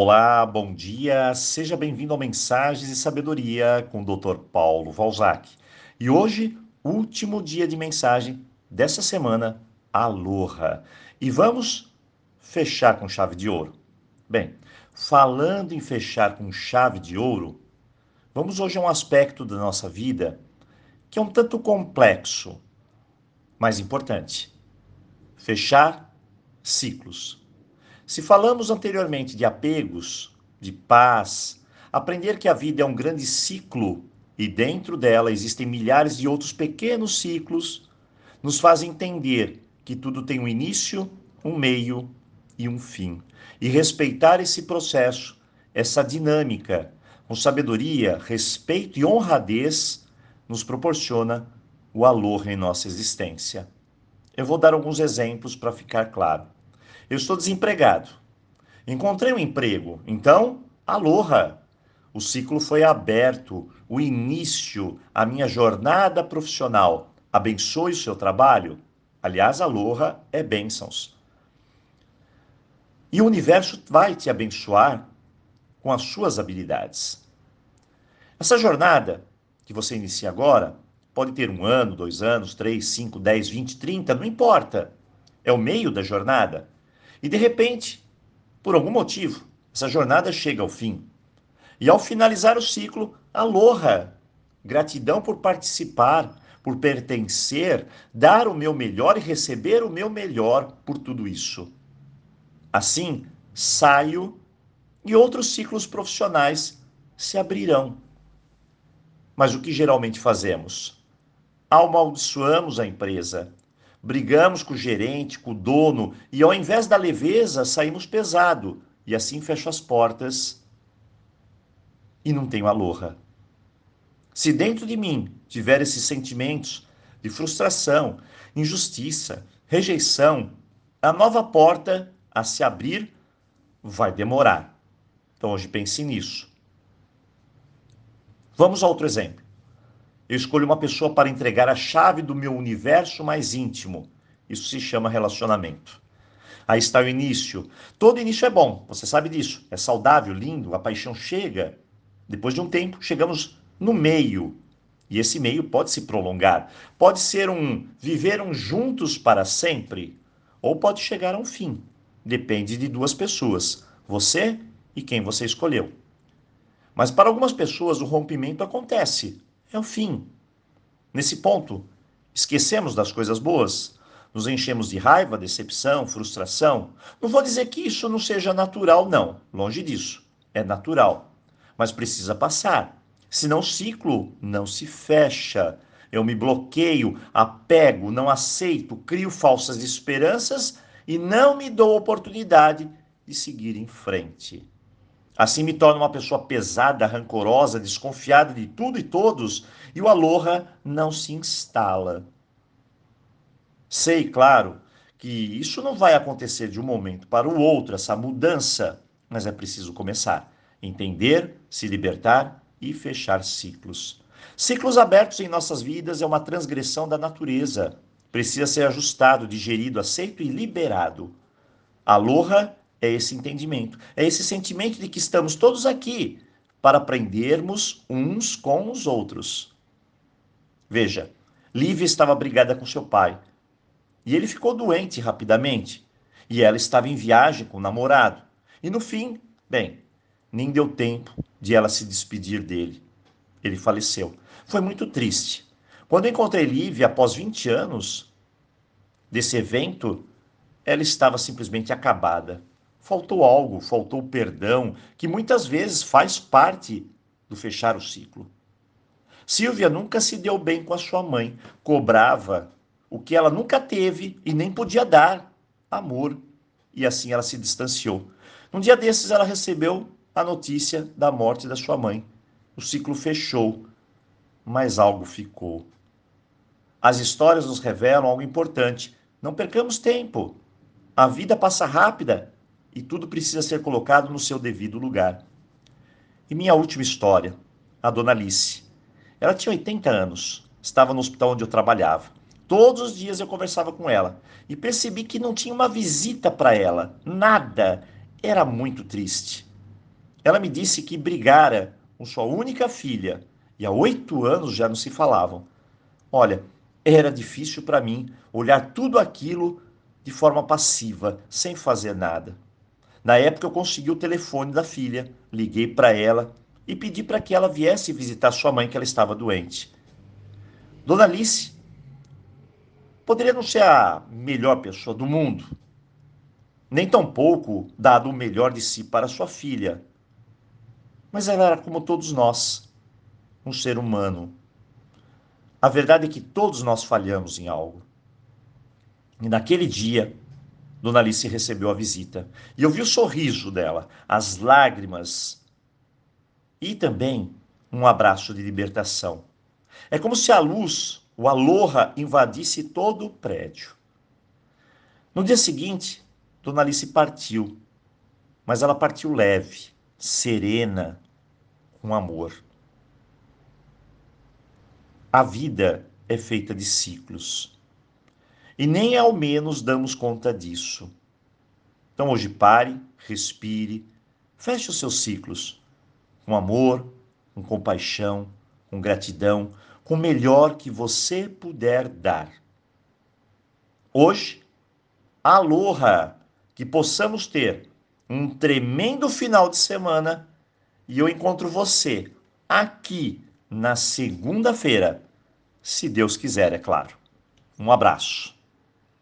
Olá, bom dia, seja bem-vindo ao Mensagens e Sabedoria com o Dr. Paulo Valzac. E hoje, último dia de mensagem dessa semana, Aloha. E vamos fechar com chave de ouro. Bem, falando em fechar com chave de ouro, vamos hoje a um aspecto da nossa vida que é um tanto complexo, mas importante. Fechar ciclos. Se falamos anteriormente de apegos, de paz, aprender que a vida é um grande ciclo e dentro dela existem milhares de outros pequenos ciclos, nos faz entender que tudo tem um início, um meio e um fim. E respeitar esse processo, essa dinâmica, com sabedoria, respeito e honradez, nos proporciona o valor em nossa existência. Eu vou dar alguns exemplos para ficar claro. Eu estou desempregado. Encontrei um emprego. Então, aloha! O ciclo foi aberto, o início, a minha jornada profissional. Abençoe o seu trabalho. Aliás, aloha é bênçãos. E o universo vai te abençoar com as suas habilidades. Essa jornada que você inicia agora pode ter um ano, dois anos, três, cinco, dez, vinte, trinta, não importa. É o meio da jornada. E de repente, por algum motivo, essa jornada chega ao fim. E ao finalizar o ciclo, aloha! Gratidão por participar, por pertencer, dar o meu melhor e receber o meu melhor por tudo isso. Assim, saio e outros ciclos profissionais se abrirão. Mas o que geralmente fazemos? Amaldiçoamos a empresa, brigamos com o gerente, com o dono, e ao invés da leveza, saímos pesado, e assim fecho as portas e não tenho aloha. Se dentro de mim tiver esses sentimentos de frustração, injustiça, rejeição, a nova porta a se abrir vai demorar. Então hoje pense nisso. Vamos a outro exemplo. Eu escolho uma pessoa para entregar a chave do meu universo mais íntimo. Isso se chama relacionamento. Aí está o início. Todo início é bom, você sabe disso. É saudável, lindo, a paixão chega. Depois de um tempo, chegamos no meio. E esse meio pode se prolongar. Pode ser um viveram juntos para sempre, ou pode chegar a um fim. Depende de duas pessoas, você e quem você escolheu. Mas para algumas pessoas o rompimento acontece é o fim. Nesse ponto, esquecemos das coisas boas, nos enchemos de raiva, decepção, frustração. Não vou dizer que isso não seja natural, não. Longe disso. É natural. Mas precisa passar. Senão o ciclo não se fecha. Eu me bloqueio, apego, não aceito, crio falsas esperanças e não me dou oportunidade de seguir em frente. Assim me torno uma pessoa pesada, rancorosa, desconfiada de tudo e todos, e o aloha não se instala. Sei, claro, que isso não vai acontecer de um momento para o outro, essa mudança, mas é preciso começar, entender, se libertar e fechar ciclos. Ciclos abertos em nossas vidas é uma transgressão da natureza. Precisa ser ajustado, digerido, aceito e liberado. Aloha é esse entendimento, é esse sentimento de que estamos todos aqui para aprendermos uns com os outros. Veja, Lívia estava brigada com seu pai e ele ficou doente rapidamente e ela estava em viagem com o namorado. E no fim, bem, nem deu tempo de ela se despedir dele. Ele faleceu. Foi muito triste. Quando encontrei Lívia após 20 anos desse evento, ela estava simplesmente acabada faltou algo, faltou perdão, que muitas vezes faz parte do fechar o ciclo. Silvia nunca se deu bem com a sua mãe, cobrava o que ela nunca teve e nem podia dar, amor, e assim ela se distanciou. Um dia desses ela recebeu a notícia da morte da sua mãe. O ciclo fechou, mas algo ficou. As histórias nos revelam algo importante. Não percamos tempo. A vida passa rápida e tudo precisa ser colocado no seu devido lugar. E minha última história, a dona Alice. Ela tinha 80 anos, estava no hospital onde eu trabalhava. Todos os dias eu conversava com ela e percebi que não tinha uma visita para ela, nada. Era muito triste. Ela me disse que brigara com sua única filha e há oito anos já não se falavam. Olha, era difícil para mim olhar tudo aquilo de forma passiva, sem fazer nada. Na época eu consegui o telefone da filha, liguei para ela e pedi para que ela viesse visitar sua mãe que ela estava doente. Dona Alice poderia não ser a melhor pessoa do mundo, nem tampouco dado o melhor de si para sua filha, mas ela era como todos nós, um ser humano. A verdade é que todos nós falhamos em algo. E naquele dia, Dona Alice recebeu a visita. E eu vi o sorriso dela, as lágrimas e também um abraço de libertação. É como se a luz, o aloha, invadisse todo o prédio. No dia seguinte, Dona Alice partiu, mas ela partiu leve, serena, com amor. A vida é feita de ciclos e nem ao menos damos conta disso. Então hoje pare, respire, feche os seus ciclos com amor, com compaixão, com gratidão, com o melhor que você puder dar. Hoje, aloha, que possamos ter um tremendo final de semana e eu encontro você aqui na segunda-feira, se Deus quiser, é claro. Um abraço.